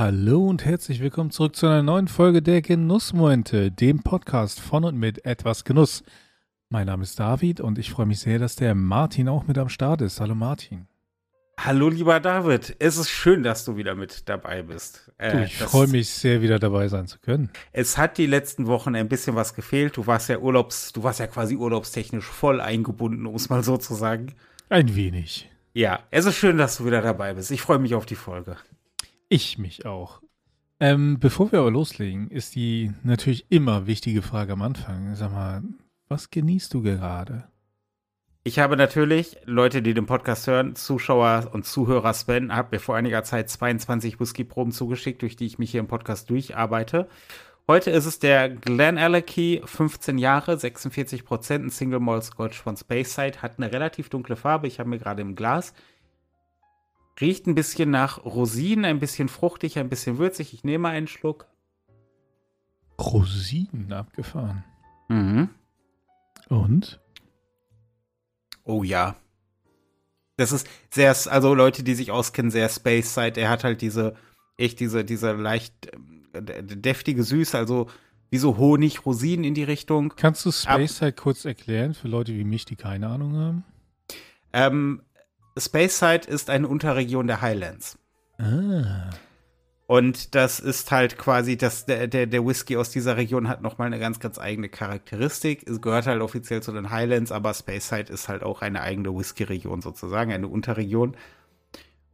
Hallo und herzlich willkommen zurück zu einer neuen Folge der Genussmomente, dem Podcast von und mit etwas Genuss. Mein Name ist David und ich freue mich sehr, dass der Martin auch mit am Start ist. Hallo Martin. Hallo lieber David, es ist schön, dass du wieder mit dabei bist. Äh, du, ich freue mich sehr, wieder dabei sein zu können. Es hat die letzten Wochen ein bisschen was gefehlt. Du warst ja Urlaubs, du warst ja quasi urlaubstechnisch voll eingebunden, um es mal so zu sagen. Ein wenig. Ja, es ist schön, dass du wieder dabei bist. Ich freue mich auf die Folge. Ich mich auch. Ähm, bevor wir aber loslegen, ist die natürlich immer wichtige Frage am Anfang. Sag mal, was genießt du gerade? Ich habe natürlich, Leute, die den Podcast hören, Zuschauer und Zuhörer Sven, hat mir vor einiger Zeit 22 Whisky-Proben zugeschickt, durch die ich mich hier im Podcast durcharbeite. Heute ist es der Glen Alecky, 15 Jahre, 46 Prozent, ein Single Malt Scotch von Speyside, hat eine relativ dunkle Farbe, ich habe mir gerade im Glas. Riecht ein bisschen nach Rosinen, ein bisschen fruchtig, ein bisschen würzig. Ich nehme einen Schluck. Rosinen abgefahren. Mhm. Und? Oh ja. Das ist sehr, also Leute, die sich auskennen, sehr Space Side. Er hat halt diese, echt diese, diese leicht äh, deftige Süße, also wie so Honig, Rosinen in die Richtung. Kannst du Space Side kurz erklären für Leute wie mich, die keine Ahnung haben? Ähm, Speyside ist eine Unterregion der Highlands. Ah. Und das ist halt quasi, das, der, der, der Whisky aus dieser Region hat nochmal eine ganz, ganz eigene Charakteristik. Es gehört halt offiziell zu den Highlands, aber Speyside ist halt auch eine eigene Whisky-Region sozusagen, eine Unterregion.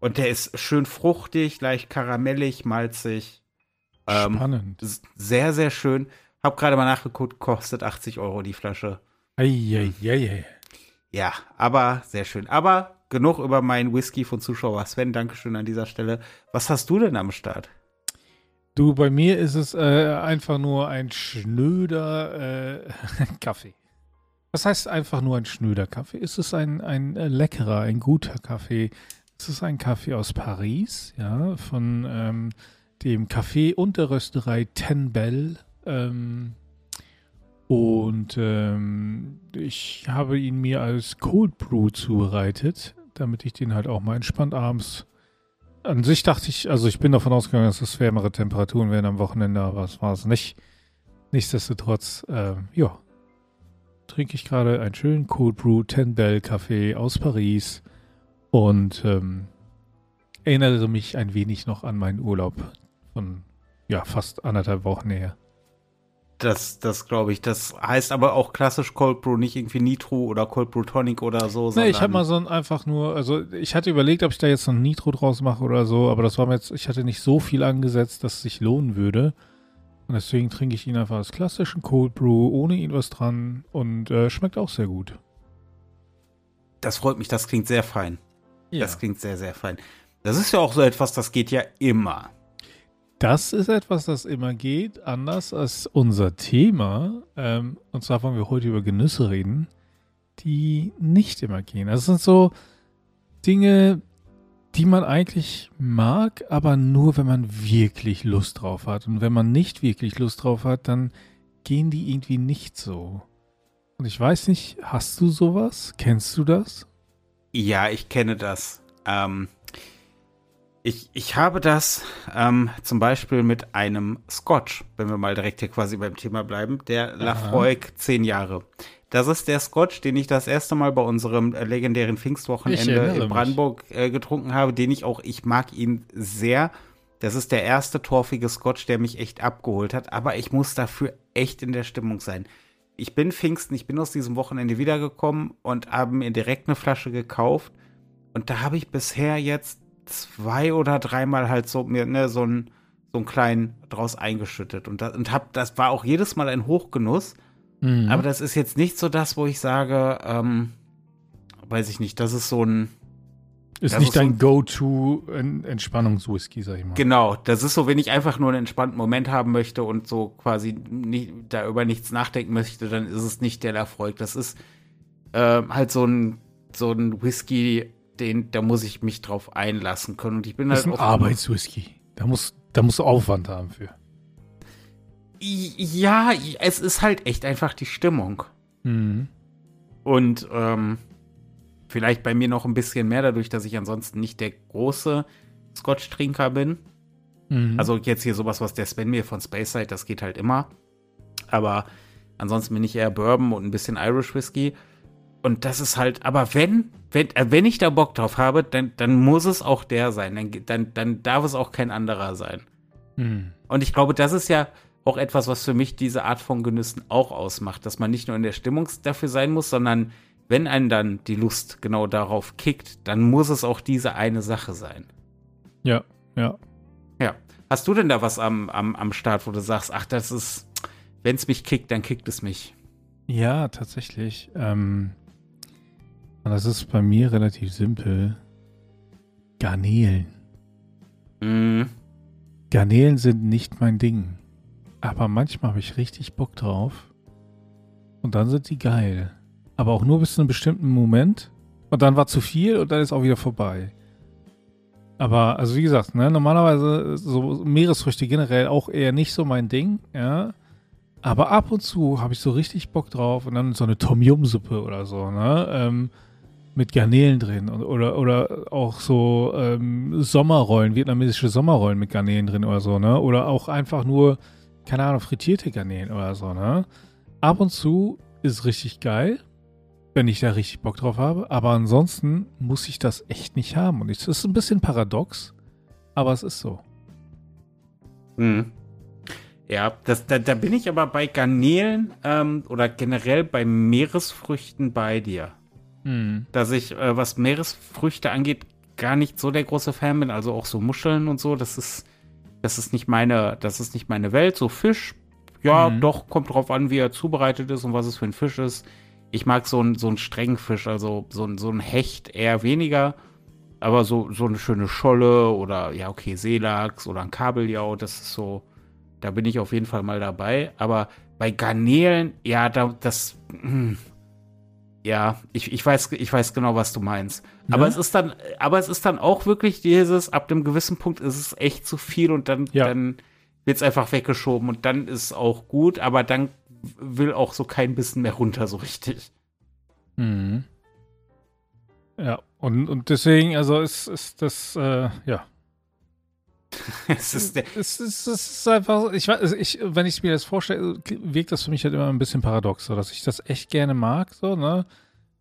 Und der ist schön fruchtig, leicht karamellig, malzig. Ähm, Spannend. Sehr, sehr schön. Hab gerade mal nachgeguckt, kostet 80 Euro die Flasche. Eieiei. Ja, aber sehr schön. Aber genug über meinen Whisky von Zuschauer Sven. Dankeschön an dieser Stelle. Was hast du denn am Start? Du, bei mir ist es äh, einfach nur ein schnöder äh, Kaffee. Was heißt einfach nur ein schnöder Kaffee? Ist es ein, ein äh, leckerer, ein guter Kaffee? Es ist ein Kaffee aus Paris, ja, von ähm, dem Café und der Rösterei Ten Bell. Ähm, und ähm, ich habe ihn mir als Cold Brew zubereitet, damit ich den halt auch mal entspannt abends. An sich dachte ich, also ich bin davon ausgegangen, dass es wärmere Temperaturen wären am Wochenende, aber es war es nicht. Nichtsdestotrotz, äh, ja, trinke ich gerade einen schönen Cold Brew Ten Bell Kaffee aus Paris und ähm, erinnere mich ein wenig noch an meinen Urlaub von ja fast anderthalb Wochen her. Das, das glaube ich. Das heißt aber auch klassisch Cold Brew, nicht irgendwie Nitro oder Cold Brew Tonic oder so. Nee, ich habe mal so ein einfach nur, also ich hatte überlegt, ob ich da jetzt noch ein Nitro draus mache oder so, aber das war mir jetzt, ich hatte nicht so viel angesetzt, dass es sich lohnen würde. Und deswegen trinke ich ihn einfach als klassischen Cold Brew, ohne ihn was dran und äh, schmeckt auch sehr gut. Das freut mich, das klingt sehr fein. Ja. Das klingt sehr, sehr fein. Das ist ja auch so etwas, das geht ja immer. Das ist etwas, das immer geht, anders als unser Thema. Ähm, und zwar wollen wir heute über Genüsse reden, die nicht immer gehen. Das sind so Dinge, die man eigentlich mag, aber nur, wenn man wirklich Lust drauf hat. Und wenn man nicht wirklich Lust drauf hat, dann gehen die irgendwie nicht so. Und ich weiß nicht, hast du sowas? Kennst du das? Ja, ich kenne das. Ähm, ich, ich habe das ähm, zum Beispiel mit einem Scotch, wenn wir mal direkt hier quasi beim Thema bleiben, der Lafroig 10 Jahre. Das ist der Scotch, den ich das erste Mal bei unserem äh, legendären Pfingstwochenende in Brandenburg äh, getrunken habe, den ich auch, ich mag ihn sehr. Das ist der erste torfige Scotch, der mich echt abgeholt hat, aber ich muss dafür echt in der Stimmung sein. Ich bin Pfingsten, ich bin aus diesem Wochenende wiedergekommen und habe mir direkt eine Flasche gekauft. Und da habe ich bisher jetzt zwei oder dreimal halt so mir ne, so ein so einen kleinen draus eingeschüttet und das, und hab das war auch jedes Mal ein Hochgenuss. Mhm. Aber das ist jetzt nicht so das, wo ich sage, ähm, weiß ich nicht, das ist so ein ist nicht dein so Go-To-Entspannungswhisky, sag ich mal. Genau, das ist so, wenn ich einfach nur einen entspannten Moment haben möchte und so quasi nicht, da über nichts nachdenken möchte, dann ist es nicht der Erfolg. Das ist äh, halt so ein, so ein Whisky, den, da muss ich mich drauf einlassen können. Und ich bin das halt ist ein Arbeitswhisky. Da muss, da musst du Aufwand haben für. Ja, es ist halt echt einfach die Stimmung. Mhm. Und ähm, vielleicht bei mir noch ein bisschen mehr, dadurch, dass ich ansonsten nicht der große Scotch-Trinker bin. Mhm. Also jetzt hier sowas, was der Sven mir von Space Side, das geht halt immer. Aber ansonsten bin ich eher Bourbon und ein bisschen Irish Whiskey. Und das ist halt, aber wenn, wenn, äh, wenn ich da Bock drauf habe, dann, dann muss es auch der sein. Dann, dann, dann darf es auch kein anderer sein. Mhm. Und ich glaube, das ist ja auch etwas, was für mich diese Art von Genüssen auch ausmacht, dass man nicht nur in der Stimmung dafür sein muss, sondern wenn einen dann die Lust genau darauf kickt, dann muss es auch diese eine Sache sein. Ja, ja. Ja. Hast du denn da was am, am, am Start, wo du sagst, ach, das ist, wenn es mich kickt, dann kickt es mich? Ja, tatsächlich. Ähm, das ist bei mir relativ simpel. Garnelen. Mm. Garnelen sind nicht mein Ding. Aber manchmal habe ich richtig Bock drauf. Und dann sind die geil. Aber auch nur bis zu einem bestimmten Moment. Und dann war zu viel und dann ist auch wieder vorbei. Aber, also wie gesagt, ne, normalerweise so Meeresfrüchte generell auch eher nicht so mein Ding, ja. Aber ab und zu habe ich so richtig Bock drauf und dann so eine Tom Yum Suppe oder so, ne, ähm, mit Garnelen drin und, oder, oder auch so ähm, Sommerrollen, vietnamesische Sommerrollen mit Garnelen drin oder so, ne, oder auch einfach nur, keine Ahnung, frittierte Garnelen oder so, ne. Ab und zu ist richtig geil wenn ich da richtig Bock drauf habe. Aber ansonsten muss ich das echt nicht haben. Und es ist ein bisschen paradox, aber es ist so. Hm. Ja, das, da, da bin ich aber bei Garnelen ähm, oder generell bei Meeresfrüchten bei dir. Hm. Dass ich, äh, was Meeresfrüchte angeht, gar nicht so der große Fan bin. Also auch so Muscheln und so. Das ist, das ist nicht meine, das ist nicht meine Welt. So Fisch, ja, hm. doch, kommt drauf an, wie er zubereitet ist und was es für ein Fisch ist. Ich mag so einen so einen strengen Fisch, also so, ein, so ein Hecht eher weniger. Aber so, so eine schöne Scholle oder ja, okay, Seelachs oder ein Kabeljau, das ist so, da bin ich auf jeden Fall mal dabei. Aber bei Garnelen, ja, da, das, hm, ja, ich, ich, weiß, ich weiß genau, was du meinst. Ja? Aber es ist dann, aber es ist dann auch wirklich dieses, ab einem gewissen Punkt ist es echt zu viel und dann, ja. dann wird es einfach weggeschoben und dann ist es auch gut, aber dann will auch so kein bisschen mehr runter, so richtig. Mhm. Ja, und, und deswegen, also ist, ist das, äh, ja. es, ist es, ist, es ist einfach, ich weiß, ich, wenn ich mir das vorstelle, wirkt das für mich halt immer ein bisschen paradox, so, dass ich das echt gerne mag, so, ne?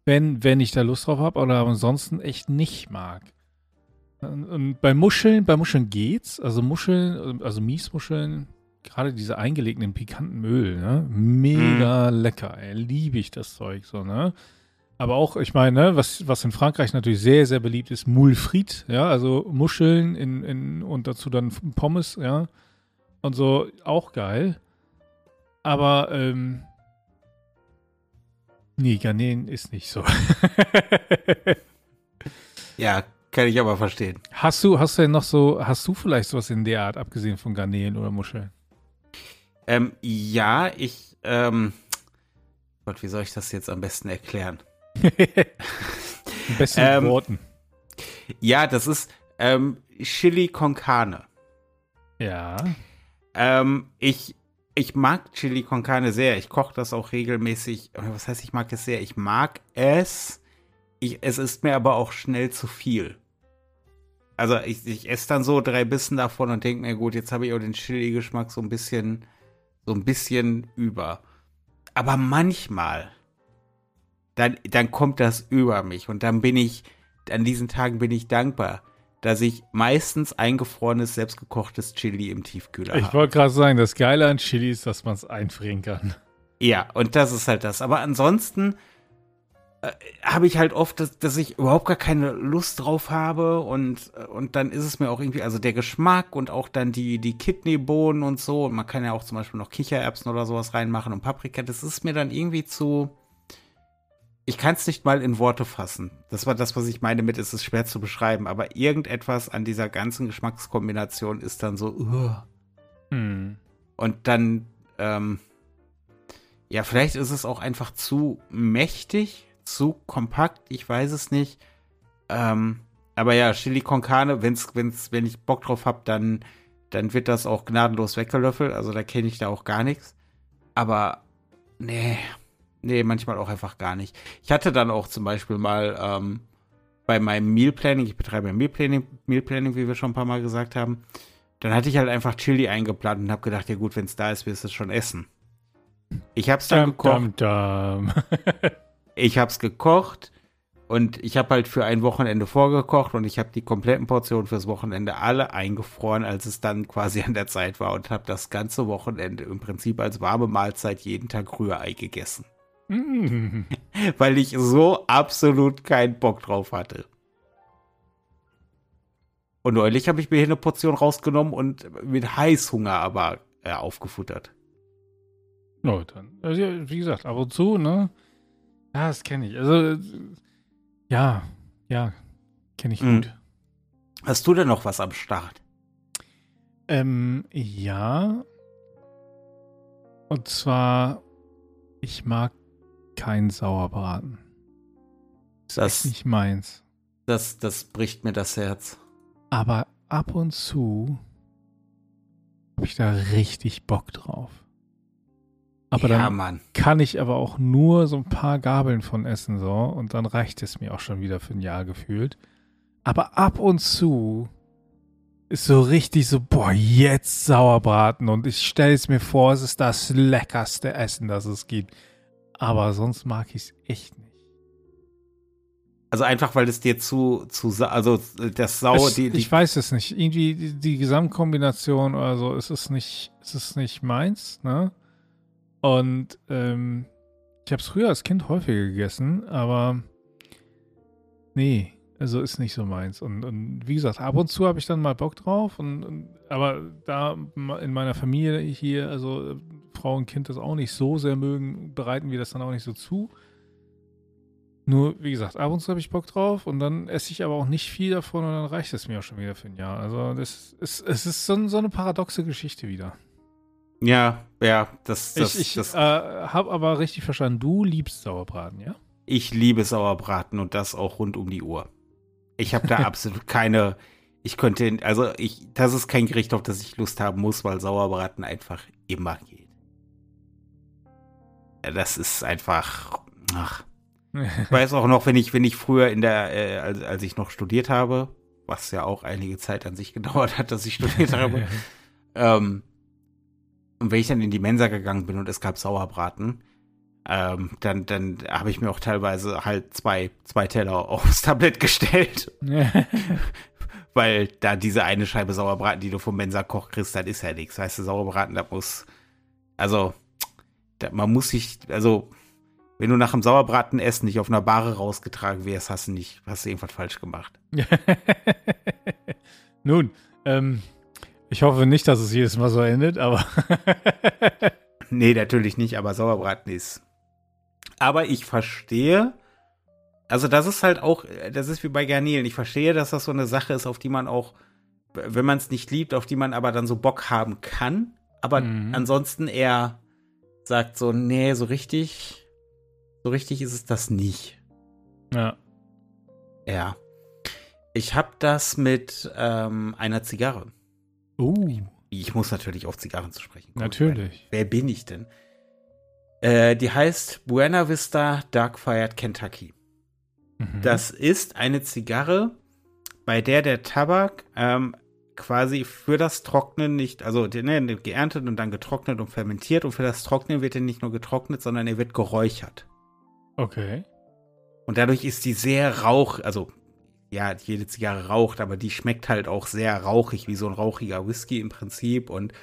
Wenn, wenn ich da Lust drauf habe, oder ansonsten echt nicht mag. Und, und bei Muscheln, bei Muscheln geht's, also Muscheln, also Miesmuscheln, gerade diese eingelegten pikanten Öl, ne? Mega mm. lecker, ey. Liebe ich das Zeug so, ne? Aber auch, ich meine, ne, was, was in Frankreich natürlich sehr, sehr beliebt ist, Moule frites, ja, also Muscheln in, in, und dazu dann Pommes, ja. Und so, auch geil. Aber, ähm, nee, Garnelen ist nicht so. ja, kann ich aber verstehen. Hast du, hast du denn noch so, hast du vielleicht sowas in der Art, abgesehen von Garnelen oder Muscheln? Ähm, ja, ich, ähm, Gott, wie soll ich das jetzt am besten erklären? Am besten ähm, Worten. Ja, das ist ähm, Chili con Carne. Ja. Ähm, ich, ich mag Chili con Carne sehr. Ich koche das auch regelmäßig. Was heißt, ich mag es sehr? Ich mag es. Ich, es ist mir aber auch schnell zu viel. Also ich, ich esse dann so drei Bissen davon und denke mir, gut, jetzt habe ich auch den Chili-Geschmack so ein bisschen, so ein bisschen über. Aber manchmal dann, dann kommt das über mich. Und dann bin ich, an diesen Tagen bin ich dankbar, dass ich meistens eingefrorenes, selbstgekochtes Chili im Tiefkühler habe. Ich wollte gerade sagen, das Geile an Chili ist, dass man es einfrieren kann. Ja, und das ist halt das. Aber ansonsten äh, habe ich halt oft, dass, dass, ich überhaupt gar keine Lust drauf habe und, und dann ist es mir auch irgendwie, also der Geschmack und auch dann die, die Kidneybohnen und so. Und man kann ja auch zum Beispiel noch Kichererbsen oder sowas reinmachen und Paprika. Das ist mir dann irgendwie zu, ich kann es nicht mal in Worte fassen. Das war das, was ich meine mit, es ist schwer zu beschreiben, aber irgendetwas an dieser ganzen Geschmackskombination ist dann so, uh. hm. und dann, ähm, ja, vielleicht ist es auch einfach zu mächtig, zu kompakt, ich weiß es nicht. Ähm, aber ja, Chili con Carne, wenn's, wenn's, wenn ich Bock drauf habe, dann, dann wird das auch gnadenlos weggelöffelt. Also da kenne ich da auch gar nichts. Aber nee, Nee, manchmal auch einfach gar nicht. Ich hatte dann auch zum Beispiel mal ähm, bei meinem Meal Planning, ich betreibe ein Meal Planning, Meal Planning, wie wir schon ein paar Mal gesagt haben, dann hatte ich halt einfach Chili eingeplant und habe gedacht, ja gut, wenn es da ist, wirst du es schon essen. Ich habe es dann Dum, gekocht. dum, dum. Ich habe es gekocht und ich habe halt für ein Wochenende vorgekocht und ich habe die kompletten Portionen fürs Wochenende alle eingefroren, als es dann quasi an der Zeit war und habe das ganze Wochenende im Prinzip als warme Mahlzeit jeden Tag Rührei gegessen, Mm. weil ich so absolut keinen Bock drauf hatte. Und neulich habe ich mir hier eine Portion rausgenommen und mit Heißhunger aber äh, aufgefuttert. No, dann. Also, ja, wie gesagt, ab und zu, ne? Ja, das kenne ich. Also, ja, ja, kenne ich Mhm. gut. Hast du denn noch was am Start? Ähm, ja. Und zwar, ich mag keinen Sauerbraten. Das, Nicht meins. das, das bricht mir das Herz. Aber ab und zu habe ich da richtig Bock drauf. Aber ja, dann Mann. kann ich aber auch nur so ein paar Gabeln von essen so und dann reicht es mir auch schon wieder für ein Jahr gefühlt. Aber ab und zu ist so richtig so, boah, jetzt Sauerbraten und ich stelle es mir vor, es ist das leckerste Essen, das es gibt. Aber sonst mag ich es echt nicht. Also einfach, weil es dir zu, zu, also das Sau, ich, die, die ich weiß es nicht. Irgendwie die, die Gesamtkombination oder so, es ist nicht, es ist nicht meins, ne? Und ähm, ich habe es früher als Kind häufiger gegessen, aber nee, also ist nicht so meins. Und, und wie gesagt, ab und zu habe ich dann mal Bock drauf. Und, und aber da in meiner Familie hier, also äh, Frau und Kind das auch nicht so sehr mögen, bereiten wir das dann auch nicht so zu. Nur, wie gesagt, ab und zu habe ich Bock drauf und dann esse ich aber auch nicht viel davon und dann reicht es mir auch schon wieder für ein Jahr. Also das ist, es ist so, so eine paradoxe Geschichte wieder. ja, ja, das, das, ich ich das, äh, habe aber richtig verstanden, du liebst Sauerbraten, ja? ich liebe Sauerbraten und das auch rund um die Uhr. Ich habe da absolut keine, ich könnte, also ich, das ist kein Gericht, auf das ich Lust haben muss, weil Sauerbraten einfach immer geht. Das ist einfach, ach, Ich weiß auch noch, wenn ich, wenn ich früher in der, äh, als, als ich noch studiert habe, was ja auch einige Zeit an sich gedauert hat, dass ich studiert habe, ähm, und wenn ich dann in die Mensa gegangen bin und es gab Sauerbraten, ähm, dann, dann habe ich mir auch teilweise halt zwei, zwei Teller aufs Tablett gestellt, weil da diese eine Scheibe Sauerbraten, die du vom Mensa-Koch kriegst, das ist ja nichts. Weißt du, Sauerbraten, das muss, also, da, man muss sich, also, wenn du nach dem Sauerbraten essen nicht auf einer Bahre rausgetragen wirst, hast du nicht, hast du irgendwas falsch gemacht. Nun, ähm, ich hoffe nicht, dass es jedes Mal so endet, aber Nee, natürlich nicht, aber Sauerbraten ist. Aber ich verstehe, also das ist halt auch, das ist wie bei Garnelen. Ich verstehe, dass das so eine Sache ist, auf die man auch, wenn man es nicht liebt, auf die man aber dann so Bock haben kann. Aber Mhm. ansonsten eher sagt so, nee, so richtig, so richtig ist es das nicht. ja. Ja. Ich habe das mit ähm, einer Zigarre. Uh, Ich muss natürlich auf Zigarren zu sprechen kommen. natürlich. Wer bin ich denn? Äh, die heißt Buena Vista Dark Fired Kentucky. Mhm. Das ist eine Zigarre, bei der der Tabak ähm, quasi für das Trocknen nicht, also ne, geerntet und dann getrocknet und fermentiert und für das Trocknen wird er nicht nur getrocknet, sondern er wird geräuchert. Okay. Und dadurch ist die sehr rauch, also ja, jede Zigarre raucht, aber die schmeckt halt auch sehr rauchig, wie so ein rauchiger Whisky im Prinzip und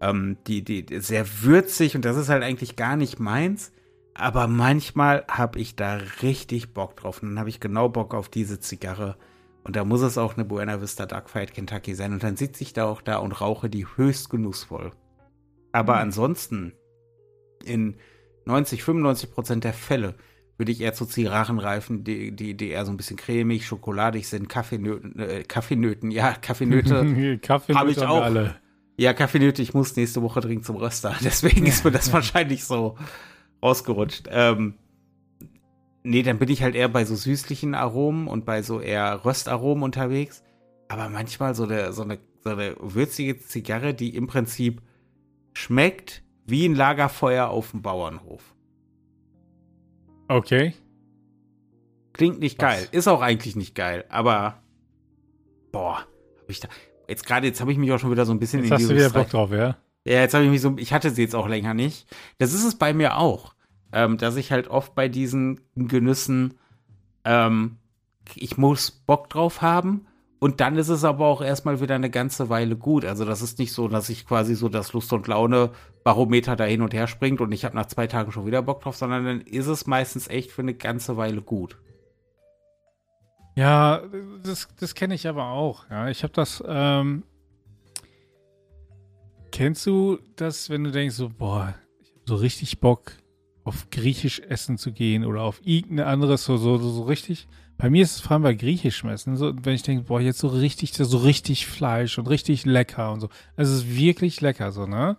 ähm, die, die sehr würzig und das ist halt eigentlich gar nicht meins. Aber manchmal habe ich da richtig Bock drauf. Und dann habe ich genau Bock auf diese Zigarre. Und da muss es auch eine Buena Vista Dark Fight Kentucky sein. Und dann sitze ich da auch da und rauche die höchst genussvoll. Aber Hm. ansonsten, in 90, 95 Prozent der Fälle, würde ich eher zu Zigarren reifen, die, die, die eher so ein bisschen cremig, schokoladig sind, Kaffeenöten, äh, Kaffeenöten, ja, Kaffeenöte. Kaffee Hab ich auch. alle. Ja, Kaffeenöte, ich muss nächste Woche dringend zum Röster. Deswegen ist mir das wahrscheinlich so rausgerutscht. Ähm, nee, dann bin ich halt eher bei so süßlichen Aromen und bei so eher Röstaromen unterwegs. Aber manchmal so, eine so, eine, so eine würzige Zigarre, die im Prinzip schmeckt wie ein Lagerfeuer auf dem Bauernhof. Okay. Klingt nicht Was? geil. Ist auch eigentlich nicht geil, aber boah, hab ich da. Jetzt gerade, jetzt habe ich mich auch schon wieder so ein bisschen jetzt in hast du wieder Bock drauf, ja? Ja, jetzt habe ich mich so, ich hatte sie jetzt auch länger nicht. Das ist es bei mir auch, ähm, dass ich halt oft bei diesen Genüssen, ähm, ich muss Bock drauf haben und dann ist es aber auch erstmal wieder eine ganze Weile gut. Also das ist nicht so, dass ich quasi so das Lust und Laune Barometer da hin und her springt und ich habe nach zwei Tagen schon wieder Bock drauf, sondern dann ist es meistens echt für eine ganze Weile gut. Ja, das, das kenne ich aber auch. Ja, ich habe das. Ähm, kennst du das, wenn du denkst so, boah, ich habe so richtig Bock auf griechisch essen zu gehen oder auf irgendein anderes so so so, so richtig bei mir ist es vor allem bei griechischem Essen, so, wenn ich denke, boah, jetzt so richtig, so richtig Fleisch und richtig lecker und so. Es ist wirklich lecker, so, ne?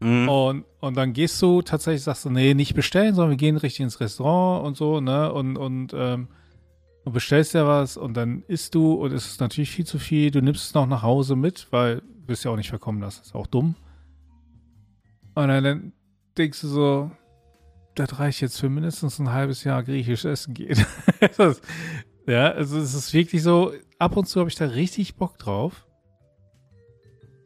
Mhm. Und, und dann gehst du tatsächlich, sagst du, nee, nicht bestellen, sondern wir gehen richtig ins Restaurant und so, ne? Und, und, ähm, du bestellst ja was und dann isst du und es ist natürlich viel zu viel. Du nimmst es noch nach Hause mit, weil du willst ja auch nicht verkommen lassen. Ist auch dumm. Und dann, dann denkst du so, das reicht jetzt für mindestens ein halbes Jahr griechisch essen geht. ja, also es ist wirklich so, ab und zu habe ich da richtig Bock drauf.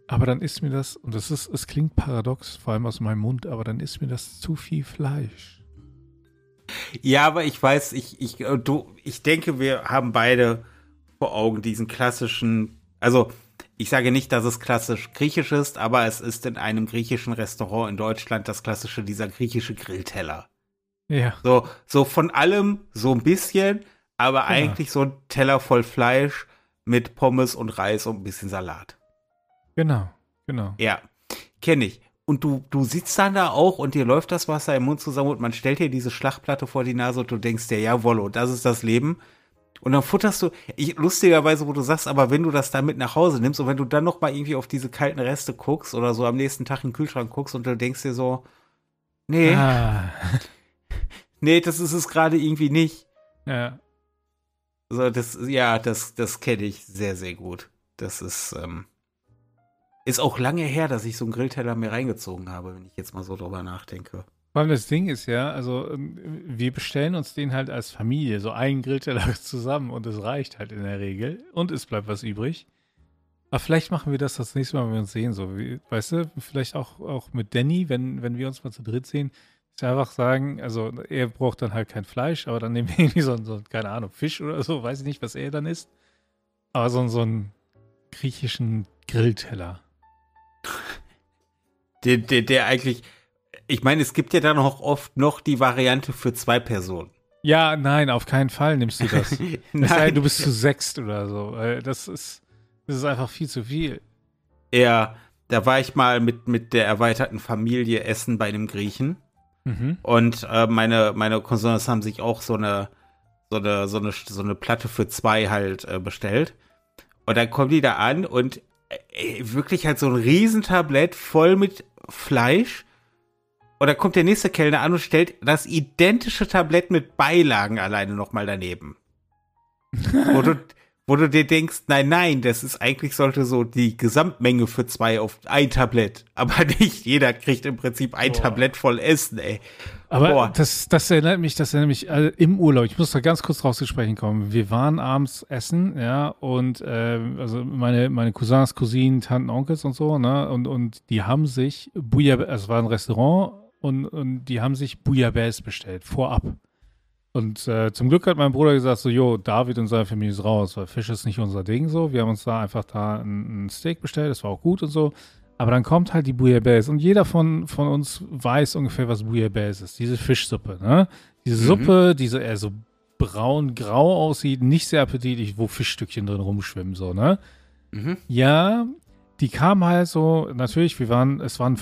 Aber dann ist mir das, und das ist, es klingt paradox, vor allem aus meinem Mund, aber dann ist mir das zu viel Fleisch. Ja, aber ich weiß, ich, ich, äh, du, ich denke, wir haben beide vor Augen diesen klassischen, also ich sage nicht, dass es klassisch griechisch ist, aber es ist in einem griechischen Restaurant in Deutschland das klassische, dieser griechische Grillteller. Ja. So, so von allem so ein bisschen, aber ja. eigentlich so ein Teller voll Fleisch mit Pommes und Reis und ein bisschen Salat. Genau, genau. Ja, kenne ich. Und du, du sitzt dann da auch und dir läuft das Wasser im Mund zusammen und man stellt dir diese Schlachtplatte vor die Nase und du denkst dir, jawohl, das ist das Leben. Und dann futterst du, ich, lustigerweise, wo du sagst, aber wenn du das dann mit nach Hause nimmst und wenn du dann noch mal irgendwie auf diese kalten Reste guckst oder so am nächsten Tag in den Kühlschrank guckst und du denkst dir so, nee, ah. nee, das ist es gerade irgendwie nicht. Ja. So, das, ja, das, das kenne ich sehr, sehr gut. Das ist, ähm, ist auch lange her, dass ich so einen Grillteller mir reingezogen habe, wenn ich jetzt mal so drüber nachdenke. Weil das Ding ist ja, also ähm, wir bestellen uns den halt als Familie, so einen Grillteller zusammen und es reicht halt in der Regel und es bleibt was übrig. Aber vielleicht machen wir das das nächste Mal, wenn wir uns sehen, so wie, weißt du, vielleicht auch, auch mit Danny, wenn, wenn wir uns mal zu dritt sehen, ist einfach sagen, also er braucht dann halt kein Fleisch, aber dann nehmen wir irgendwie so, so keine Ahnung, Fisch oder so, weiß ich nicht, was er dann isst. Aber so, so einen griechischen Grillteller. Der, der, der eigentlich, ich meine, es gibt ja dann auch oft noch die Variante für zwei Personen. Ja, nein, auf keinen Fall nimmst du das. nein. Sei, du bist zu sechst oder so. Das ist, das ist einfach viel zu viel. Ja, da war ich mal mit, mit der erweiterten Familie essen bei einem Griechen. Mhm. Und äh, meine, meine Cousins haben sich auch so eine, so eine, so eine, so eine Platte für zwei halt äh, bestellt. Und dann kommen die da an und wirklich halt so ein Riesentablett voll mit Fleisch und dann kommt der nächste Kellner an und stellt das identische Tablett mit Beilagen alleine nochmal daneben. wo, du, wo du dir denkst, nein, nein, das ist eigentlich sollte so die Gesamtmenge für zwei auf ein Tablett. Aber nicht jeder kriegt im Prinzip ein Boah. Tablett voll Essen, ey. Aber das, das erinnert mich, das erinnert mich äh, im Urlaub. Ich muss da ganz kurz drauf zu sprechen kommen. Wir waren abends essen, ja, und äh, also meine, meine Cousins, Cousinen, Tanten, Onkels und so, ne, und, und die haben sich Bouillabaisse, also es war ein Restaurant und, und die haben sich Bouillabaisse bestellt, vorab. Und äh, zum Glück hat mein Bruder gesagt, so, jo, David und seine Familie ist raus, weil Fisch ist nicht unser Ding so. Wir haben uns da einfach da ein, ein Steak bestellt, das war auch gut und so. Aber dann kommt halt die Bouillabaisse und jeder von, von uns weiß ungefähr, was Bouillabaisse ist. Diese Fischsuppe, ne? Diese mhm. Suppe, diese eher so braun-grau aussieht, nicht sehr appetitlich, wo Fischstückchen drin rumschwimmen, so, ne? Mhm. Ja, die kam halt so, natürlich, wir waren, es waren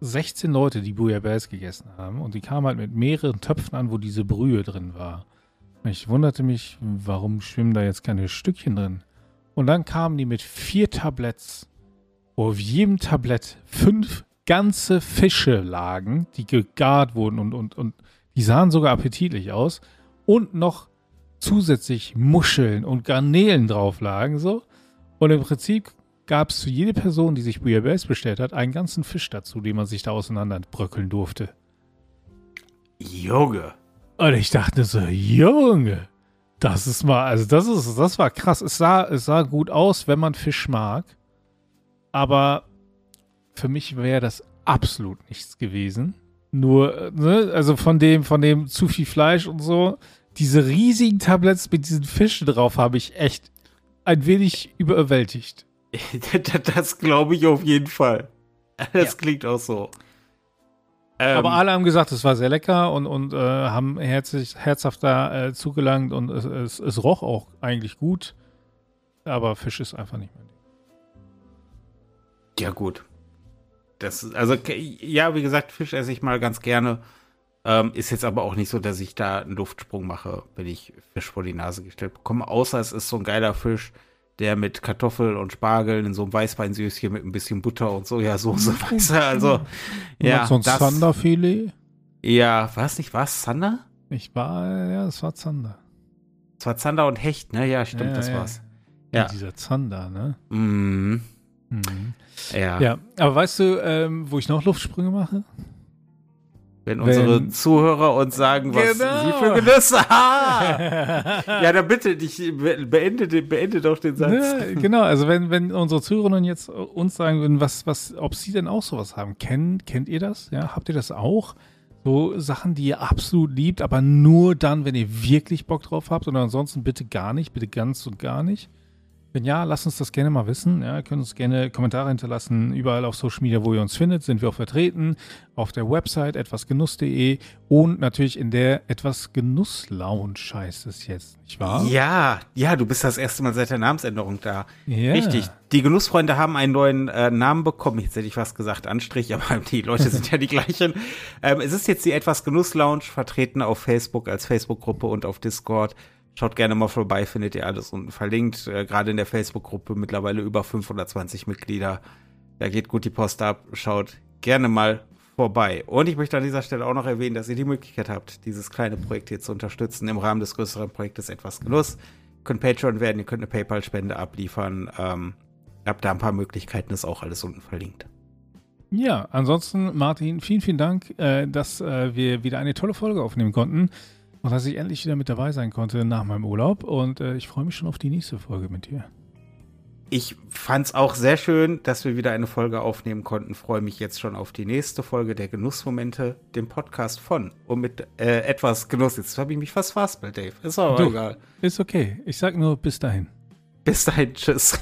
16 Leute, die Bouillabaisse gegessen haben und die kamen halt mit mehreren Töpfen an, wo diese Brühe drin war. Ich wunderte mich, warum schwimmen da jetzt keine Stückchen drin? Und dann kamen die mit vier Tabletts, wo auf jedem Tablett fünf ganze Fische lagen, die gegart wurden und, und, und die sahen sogar appetitlich aus und noch zusätzlich Muscheln und Garnelen drauf lagen so. Und im Prinzip gab es für jede Person, die sich Bouillabaisse bestellt hat, einen ganzen Fisch dazu, den man sich da auseinanderbröckeln durfte. Junge. Und ich dachte so, Junge, Das ist mal, also das ist, das war krass. Es sah, es sah gut aus, wenn man Fisch mag. Aber für mich wäre das absolut nichts gewesen. Nur, ne, also von dem, von dem zu viel Fleisch und so, diese riesigen Tabletts mit diesen Fischen drauf habe ich echt ein wenig überwältigt. das glaube ich auf jeden Fall. Das ja. klingt auch so. Ähm, Aber alle haben gesagt, es war sehr lecker und, und äh, haben herzlich, herzhaft da äh, zugelangt und es, es, es, roch auch eigentlich gut. Aber Fisch ist einfach nicht mehr. Ja, gut. Das, also, ja, wie gesagt, Fisch esse ich mal ganz gerne. Ähm, ist jetzt aber auch nicht so, dass ich da einen Luftsprung mache, wenn ich Fisch vor die Nase gestellt bekomme. Außer es ist so ein geiler Fisch, der mit Kartoffeln und Spargeln in so einem Weißweinsüßchen mit ein bisschen Butter und Sojasauce, weißt du, also, ja. So ein Zanderfilet? Ja, was nicht, was, Zander? Ich war, ja, das war Zander. Das war Zander und Hecht, ne? Ja, stimmt, ja, das ja. war's. Ja. ja. Dieser Zander, ne? Mhm. mhm. Ja. Ja, aber weißt du, ähm, wo ich noch Luftsprünge mache? Wenn, wenn unsere Zuhörer uns sagen, was genau. sie für Genüsse haben. ja, dann bitte, ich beende, beende doch den Satz. Ja, genau, also wenn, wenn unsere Zuhörerinnen jetzt uns sagen würden, was, was, ob sie denn auch sowas haben. Kennt, kennt ihr das? Ja, habt ihr das auch? So Sachen, die ihr absolut liebt, aber nur dann, wenn ihr wirklich Bock drauf habt und ansonsten bitte gar nicht, bitte ganz und gar nicht. Wenn ja, lasst uns das gerne mal wissen. Ja, könnt uns gerne Kommentare hinterlassen. Überall auf Social Media, wo ihr uns findet, sind wir auch vertreten. Auf der Website etwasgenuss.de und natürlich in der Etwas Genuss Lounge heißt es jetzt, nicht wahr? Ja, ja, du bist das erste Mal seit der Namensänderung da. Ja. Richtig. Die Genussfreunde haben einen neuen äh, Namen bekommen. Jetzt hätte ich was gesagt, Anstrich, aber die Leute sind ja die gleichen. Ähm, es ist jetzt die Etwas Genuss Lounge, vertreten auf Facebook als Facebook-Gruppe und auf Discord. Schaut gerne mal vorbei, findet ihr alles unten verlinkt. Äh, Gerade in der Facebook-Gruppe mittlerweile über 520 Mitglieder. Da geht gut die Post ab. Schaut gerne mal vorbei. Und ich möchte an dieser Stelle auch noch erwähnen, dass ihr die Möglichkeit habt, dieses kleine Projekt hier zu unterstützen im Rahmen des größeren Projektes Etwas Genuss. Ihr könnt Patreon werden, ihr könnt eine PayPal-Spende abliefern. Ähm, habt da ein paar Möglichkeiten, ist auch alles unten verlinkt. Ja, ansonsten, Martin, vielen, vielen Dank, äh, dass äh, wir wieder eine tolle Folge aufnehmen konnten. Und dass ich endlich wieder mit dabei sein konnte nach meinem Urlaub. Und äh, ich freue mich schon auf die nächste Folge mit dir. Ich fand es auch sehr schön, dass wir wieder eine Folge aufnehmen konnten. Freue mich jetzt schon auf die nächste Folge der Genussmomente, dem Podcast von. Und mit äh, etwas Genuss. Jetzt habe ich mich fast fast, Dave. Ist aber du, egal. Ist okay. Ich sag nur bis dahin. Bis dahin. Tschüss.